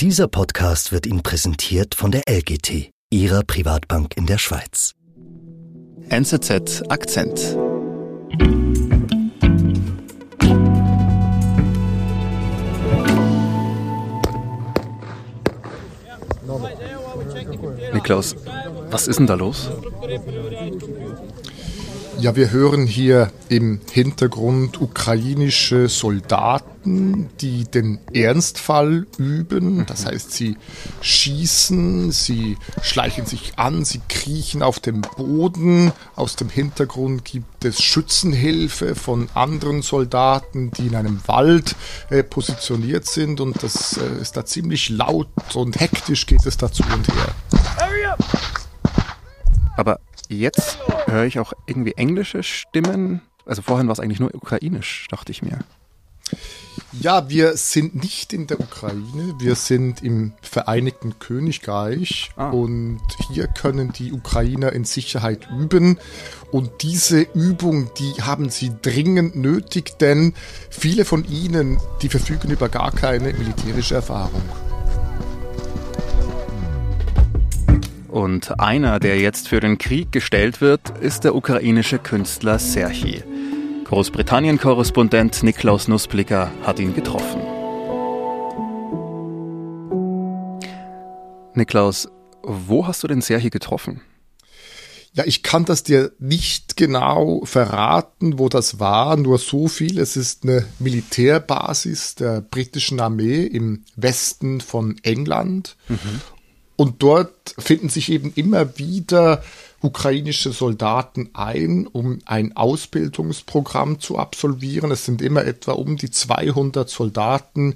Dieser Podcast wird Ihnen präsentiert von der LGT, Ihrer Privatbank in der Schweiz. NZZ Akzent. Niklaus, was ist denn da los? Ja, wir hören hier im Hintergrund ukrainische Soldaten, die den Ernstfall üben. Das heißt, sie schießen, sie schleichen sich an, sie kriechen auf dem Boden. Aus dem Hintergrund gibt es Schützenhilfe von anderen Soldaten, die in einem Wald äh, positioniert sind. Und das äh, ist da ziemlich laut und hektisch geht es dazu und her. Aber jetzt höre ich auch irgendwie englische Stimmen. Also vorhin war es eigentlich nur ukrainisch, dachte ich mir. Ja, wir sind nicht in der Ukraine, wir sind im Vereinigten Königreich ah. und hier können die Ukrainer in Sicherheit üben. Und diese Übung, die haben sie dringend nötig, denn viele von ihnen, die verfügen über gar keine militärische Erfahrung. Und einer, der jetzt für den Krieg gestellt wird, ist der ukrainische Künstler Serhi. Großbritannien-Korrespondent Niklaus Nussblicker hat ihn getroffen. Niklaus, wo hast du den Serhi getroffen? Ja, ich kann das dir nicht genau verraten, wo das war, nur so viel. Es ist eine Militärbasis der britischen Armee im Westen von England. Mhm. Und dort finden sich eben immer wieder ukrainische Soldaten ein, um ein Ausbildungsprogramm zu absolvieren. Es sind immer etwa um die 200 Soldaten,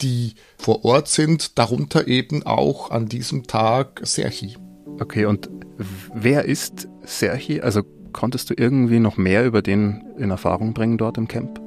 die vor Ort sind, darunter eben auch an diesem Tag Serhi. Okay, und wer ist Serhi? Also konntest du irgendwie noch mehr über den in Erfahrung bringen dort im Camp?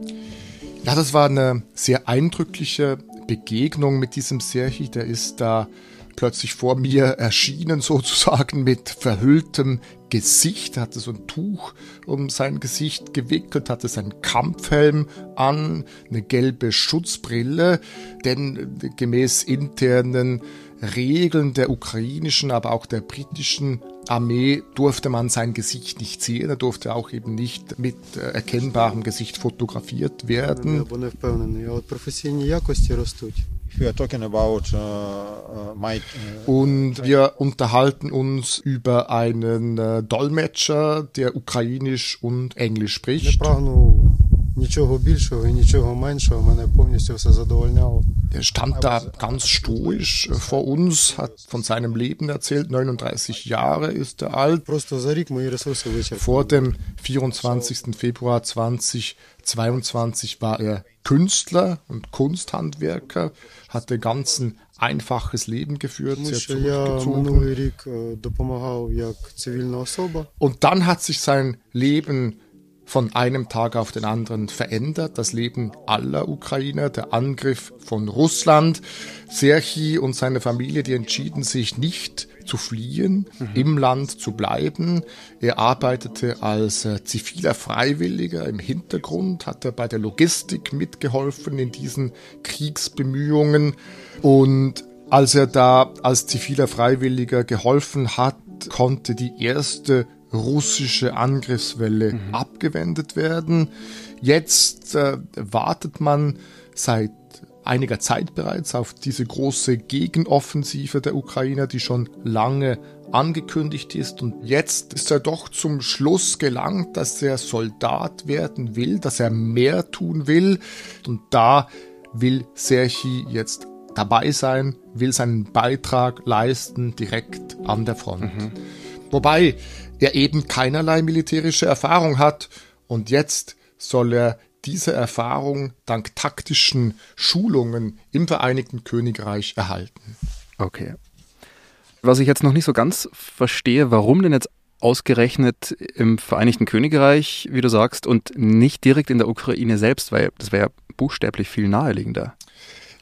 Ja, das war eine sehr eindrückliche Begegnung mit diesem Serhi. Der ist da plötzlich vor mir erschienen, sozusagen mit verhülltem Gesicht, hatte so ein Tuch um sein Gesicht gewickelt, hatte seinen Kampfhelm an, eine gelbe Schutzbrille, denn gemäß internen Regeln der ukrainischen, aber auch der britischen Armee durfte man sein Gesicht nicht sehen, er durfte auch eben nicht mit äh, erkennbarem Gesicht fotografiert werden. Uh, uh, uh, Und wir unterhalten uns über einen äh, Dolmetscher, der Ukrainisch und Englisch spricht. Нічого більшого і нічого меншого мене повністю все задовольняло. Der stand da ganz stoisch vor uns, hat von seinem Leben erzählt. 39 Jahre ist er alt. Vor dem 24. Februar 2022 war er Künstler und Kunsthandwerker, hatte ganz ein einfaches Leben geführt, sehr zurückgezogen. Und dann hat sich sein Leben von einem Tag auf den anderen verändert. Das Leben aller Ukrainer, der Angriff von Russland. Serchi und seine Familie, die entschieden sich nicht zu fliehen, mhm. im Land zu bleiben. Er arbeitete als äh, ziviler Freiwilliger im Hintergrund, hat er bei der Logistik mitgeholfen in diesen Kriegsbemühungen. Und als er da als ziviler Freiwilliger geholfen hat, konnte die erste russische Angriffswelle mhm. abgewendet werden. Jetzt äh, wartet man seit einiger Zeit bereits auf diese große Gegenoffensive der Ukrainer, die schon lange angekündigt ist. Und jetzt ist er doch zum Schluss gelangt, dass er Soldat werden will, dass er mehr tun will. Und da will Serchi jetzt dabei sein, will seinen Beitrag leisten direkt an der Front. Mhm. Wobei er eben keinerlei militärische Erfahrung hat und jetzt soll er diese Erfahrung dank taktischen Schulungen im Vereinigten Königreich erhalten. Okay. Was ich jetzt noch nicht so ganz verstehe, warum denn jetzt ausgerechnet im Vereinigten Königreich, wie du sagst, und nicht direkt in der Ukraine selbst, weil das wäre buchstäblich viel naheliegender.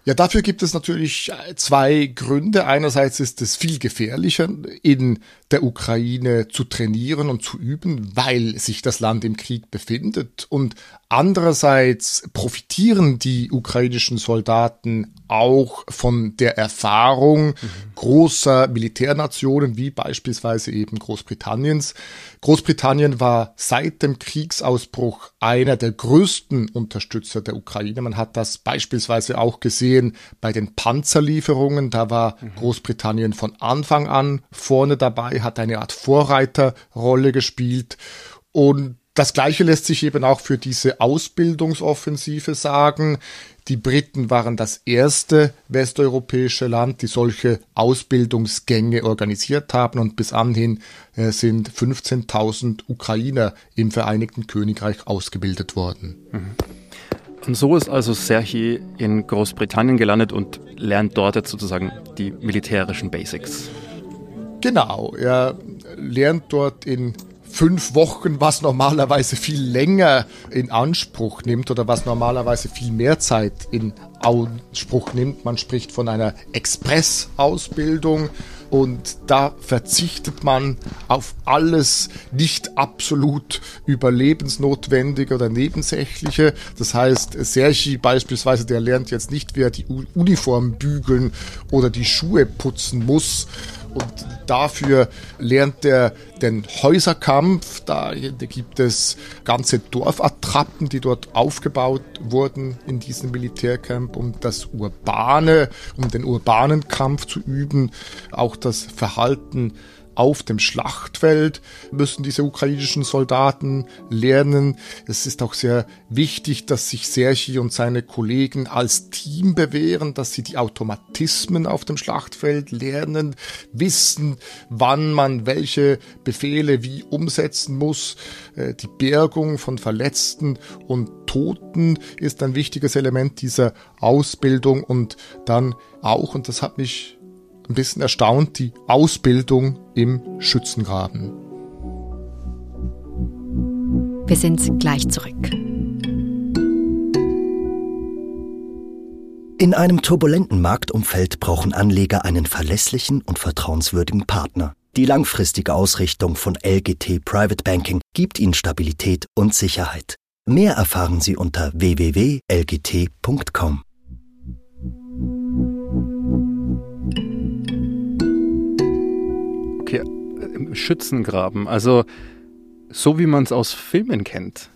Ja, dafür gibt es natürlich äh, zwei Gründe. Einerseits ist es viel gefährlicher, in der Ukraine zu trainieren und zu üben, weil sich das Land im Krieg befindet. Und andererseits profitieren die ukrainischen Soldaten auch von der Erfahrung mhm. großer Militärnationen wie beispielsweise eben Großbritanniens. Großbritannien war seit dem Kriegsausbruch einer der größten Unterstützer der Ukraine. Man hat das beispielsweise auch gesehen bei den Panzerlieferungen. Da war mhm. Großbritannien von Anfang an vorne dabei, hat eine Art Vorreiterrolle gespielt und das Gleiche lässt sich eben auch für diese Ausbildungsoffensive sagen. Die Briten waren das erste westeuropäische Land, die solche Ausbildungsgänge organisiert haben und bis anhin äh, sind 15.000 Ukrainer im Vereinigten Königreich ausgebildet worden. Mhm. Und so ist also Serhi in Großbritannien gelandet und lernt dort jetzt sozusagen die militärischen Basics. Genau, er lernt dort in fünf Wochen, was normalerweise viel länger in Anspruch nimmt oder was normalerweise viel mehr Zeit in Anspruch nimmt. Man spricht von einer Express-Ausbildung und da verzichtet man auf alles nicht absolut überlebensnotwendige oder nebensächliche. Das heißt, Sergi beispielsweise, der lernt jetzt nicht, wie er die Uniform bügeln oder die Schuhe putzen muss, und dafür lernt er den Häuserkampf. Da, gibt es ganze Dorfattrappen, die dort aufgebaut wurden in diesem Militärcamp, um das urbane, um den urbanen Kampf zu üben. Auch das Verhalten auf dem Schlachtfeld müssen diese ukrainischen Soldaten lernen. Es ist auch sehr wichtig, dass sich Sergi und seine Kollegen als Team bewähren, dass sie die Automatismen auf dem Schlachtfeld lernen, wissen, wann man welche Befehle wie umsetzen muss. Äh, die Bergung von Verletzten und Toten ist ein wichtiges Element dieser Ausbildung und dann auch, und das hat mich ein bisschen erstaunt, die Ausbildung im Schützengraben. Wir sind gleich zurück. In einem turbulenten Marktumfeld brauchen Anleger einen verlässlichen und vertrauenswürdigen Partner. Die langfristige Ausrichtung von LGT Private Banking gibt Ihnen Stabilität und Sicherheit. Mehr erfahren Sie unter www.lgt.com. Schützengraben. Also so wie man es aus Filmen kennt.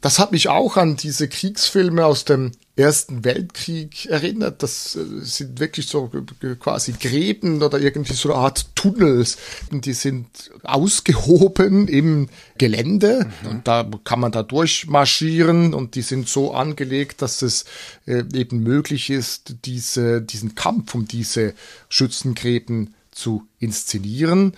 Das hat mich auch an diese Kriegsfilme aus dem Ersten Weltkrieg erinnert. Das äh, sind wirklich so quasi Gräben oder irgendwie so eine Art Tunnels. Die sind ausgehoben im Gelände mhm. und da kann man da durchmarschieren und die sind so angelegt, dass es äh, eben möglich ist, diese, diesen Kampf um diese Schützengräben zu inszenieren.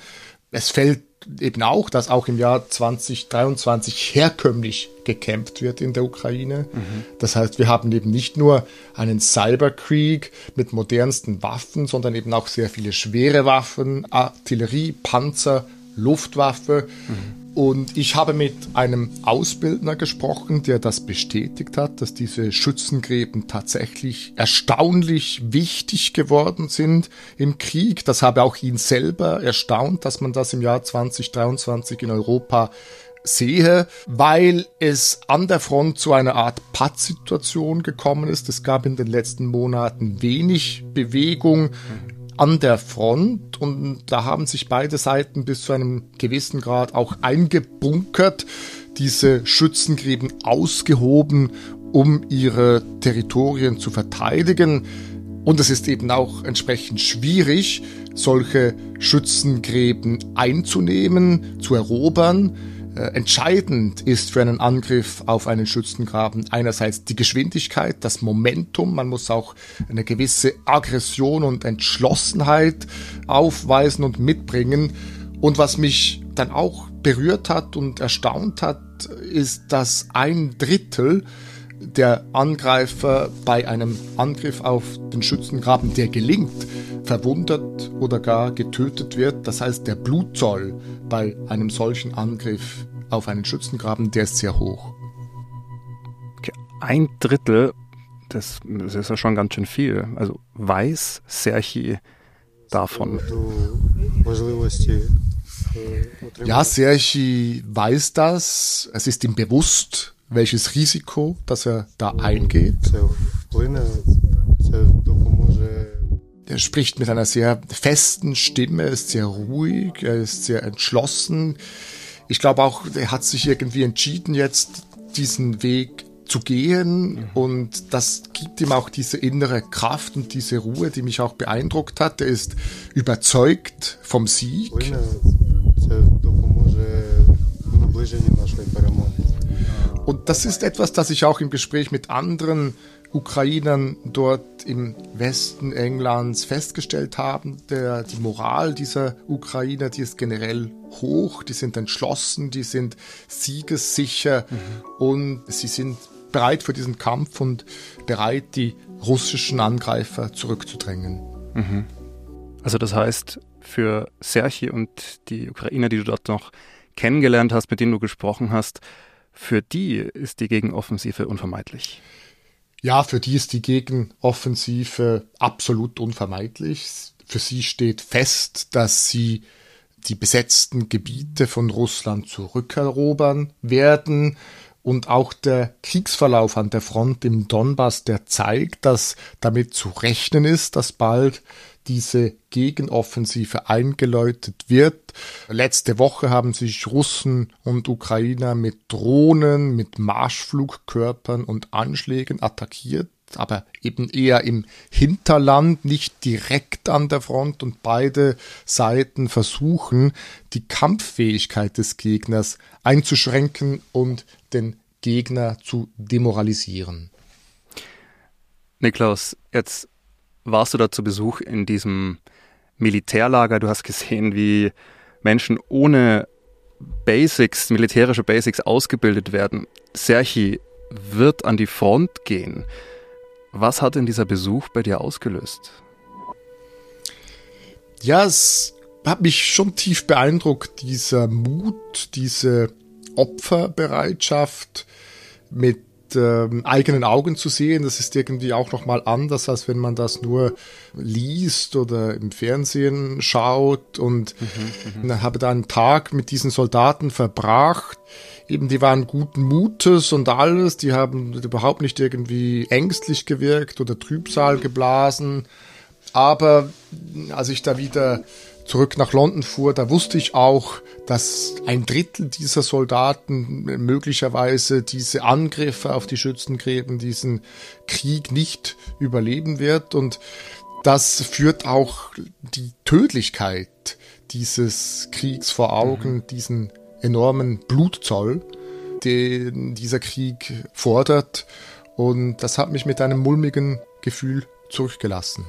Es fällt eben auch, dass auch im Jahr 2023 herkömmlich gekämpft wird in der Ukraine. Mhm. Das heißt, wir haben eben nicht nur einen Cyberkrieg mit modernsten Waffen, sondern eben auch sehr viele schwere Waffen, Artillerie, Panzer, Luftwaffe. Mhm. Und ich habe mit einem Ausbildner gesprochen, der das bestätigt hat, dass diese Schützengräben tatsächlich erstaunlich wichtig geworden sind im Krieg. Das habe auch ihn selber erstaunt, dass man das im Jahr 2023 in Europa sehe, weil es an der Front zu einer Art Pattsituation gekommen ist. Es gab in den letzten Monaten wenig Bewegung an der Front und da haben sich beide Seiten bis zu einem gewissen Grad auch eingebunkert, diese Schützengräben ausgehoben, um ihre Territorien zu verteidigen. Und es ist eben auch entsprechend schwierig, solche Schützengräben einzunehmen, zu erobern. Äh, entscheidend ist für einen Angriff auf einen Schützengraben einerseits die Geschwindigkeit, das Momentum. Man muss auch eine gewisse Aggression und Entschlossenheit aufweisen und mitbringen. Und was mich dann auch berührt hat und erstaunt hat, ist, dass ein Drittel der Angreifer bei einem Angriff auf den Schützengraben, der gelingt, verwundet oder gar getötet wird. Das heißt, der Blutzoll bei einem solchen Angriff auf einen Schützengraben, der ist sehr hoch. Okay, ein Drittel, das, das ist ja schon ganz schön viel. Also weiß Serchi davon? Ja, Serchi weiß das. Es ist ihm bewusst, welches Risiko, das er da eingeht. Er spricht mit einer sehr festen Stimme, ist sehr ruhig, er ist sehr entschlossen. Ich glaube auch, er hat sich irgendwie entschieden, jetzt diesen Weg zu gehen mhm. und das gibt ihm auch diese innere Kraft und diese Ruhe, die mich auch beeindruckt hat. Er ist überzeugt vom Sieg. Und das ist etwas, das ich auch im Gespräch mit anderen Ukrainern dort im Westen Englands festgestellt haben. Der, die Moral dieser Ukrainer, die ist generell hoch, die sind entschlossen, die sind siegessicher mhm. und sie sind bereit für diesen Kampf und bereit, die russischen Angreifer zurückzudrängen. Mhm. Also das heißt, für Serchi und die Ukrainer, die du dort noch kennengelernt hast, mit denen du gesprochen hast, für die ist die Gegenoffensive unvermeidlich. Ja, für die ist die Gegenoffensive absolut unvermeidlich. Für sie steht fest, dass sie die besetzten Gebiete von Russland zurückerobern werden. Und auch der Kriegsverlauf an der Front im Donbass, der zeigt, dass damit zu rechnen ist, dass bald diese Gegenoffensive eingeläutet wird. Letzte Woche haben sich Russen und Ukrainer mit Drohnen, mit Marschflugkörpern und Anschlägen attackiert, aber eben eher im Hinterland, nicht direkt an der Front und beide Seiten versuchen, die Kampffähigkeit des Gegners einzuschränken und den Gegner zu demoralisieren. Niklaus, jetzt warst du da zu Besuch in diesem Militärlager. Du hast gesehen, wie Menschen ohne Basics, militärische Basics ausgebildet werden. Serchi wird an die Front gehen. Was hat denn dieser Besuch bei dir ausgelöst? Ja, es hat mich schon tief beeindruckt, dieser Mut, diese Opferbereitschaft mit ähm, eigenen Augen zu sehen. Das ist irgendwie auch nochmal anders, als wenn man das nur liest oder im Fernsehen schaut. Und mhm, mhm. habe da einen Tag mit diesen Soldaten verbracht. Eben, die waren guten Mutes und alles. Die haben überhaupt nicht irgendwie ängstlich gewirkt oder Trübsal geblasen. Aber als ich da wieder zurück nach London fuhr, da wusste ich auch, dass ein Drittel dieser Soldaten möglicherweise diese Angriffe auf die Schützengräben, diesen Krieg nicht überleben wird. Und das führt auch die Tödlichkeit dieses Kriegs vor Augen, mhm. diesen enormen Blutzoll, den dieser Krieg fordert. Und das hat mich mit einem mulmigen Gefühl zurückgelassen.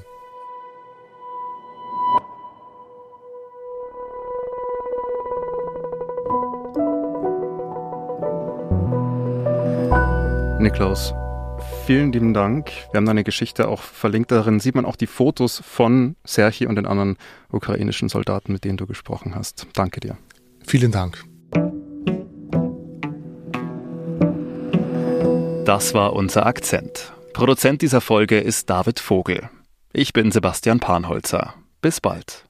Niklaus, vielen lieben Dank. Wir haben deine Geschichte auch verlinkt. Darin sieht man auch die Fotos von Serchi und den anderen ukrainischen Soldaten, mit denen du gesprochen hast. Danke dir. Vielen Dank. Das war unser Akzent. Produzent dieser Folge ist David Vogel. Ich bin Sebastian Panholzer. Bis bald.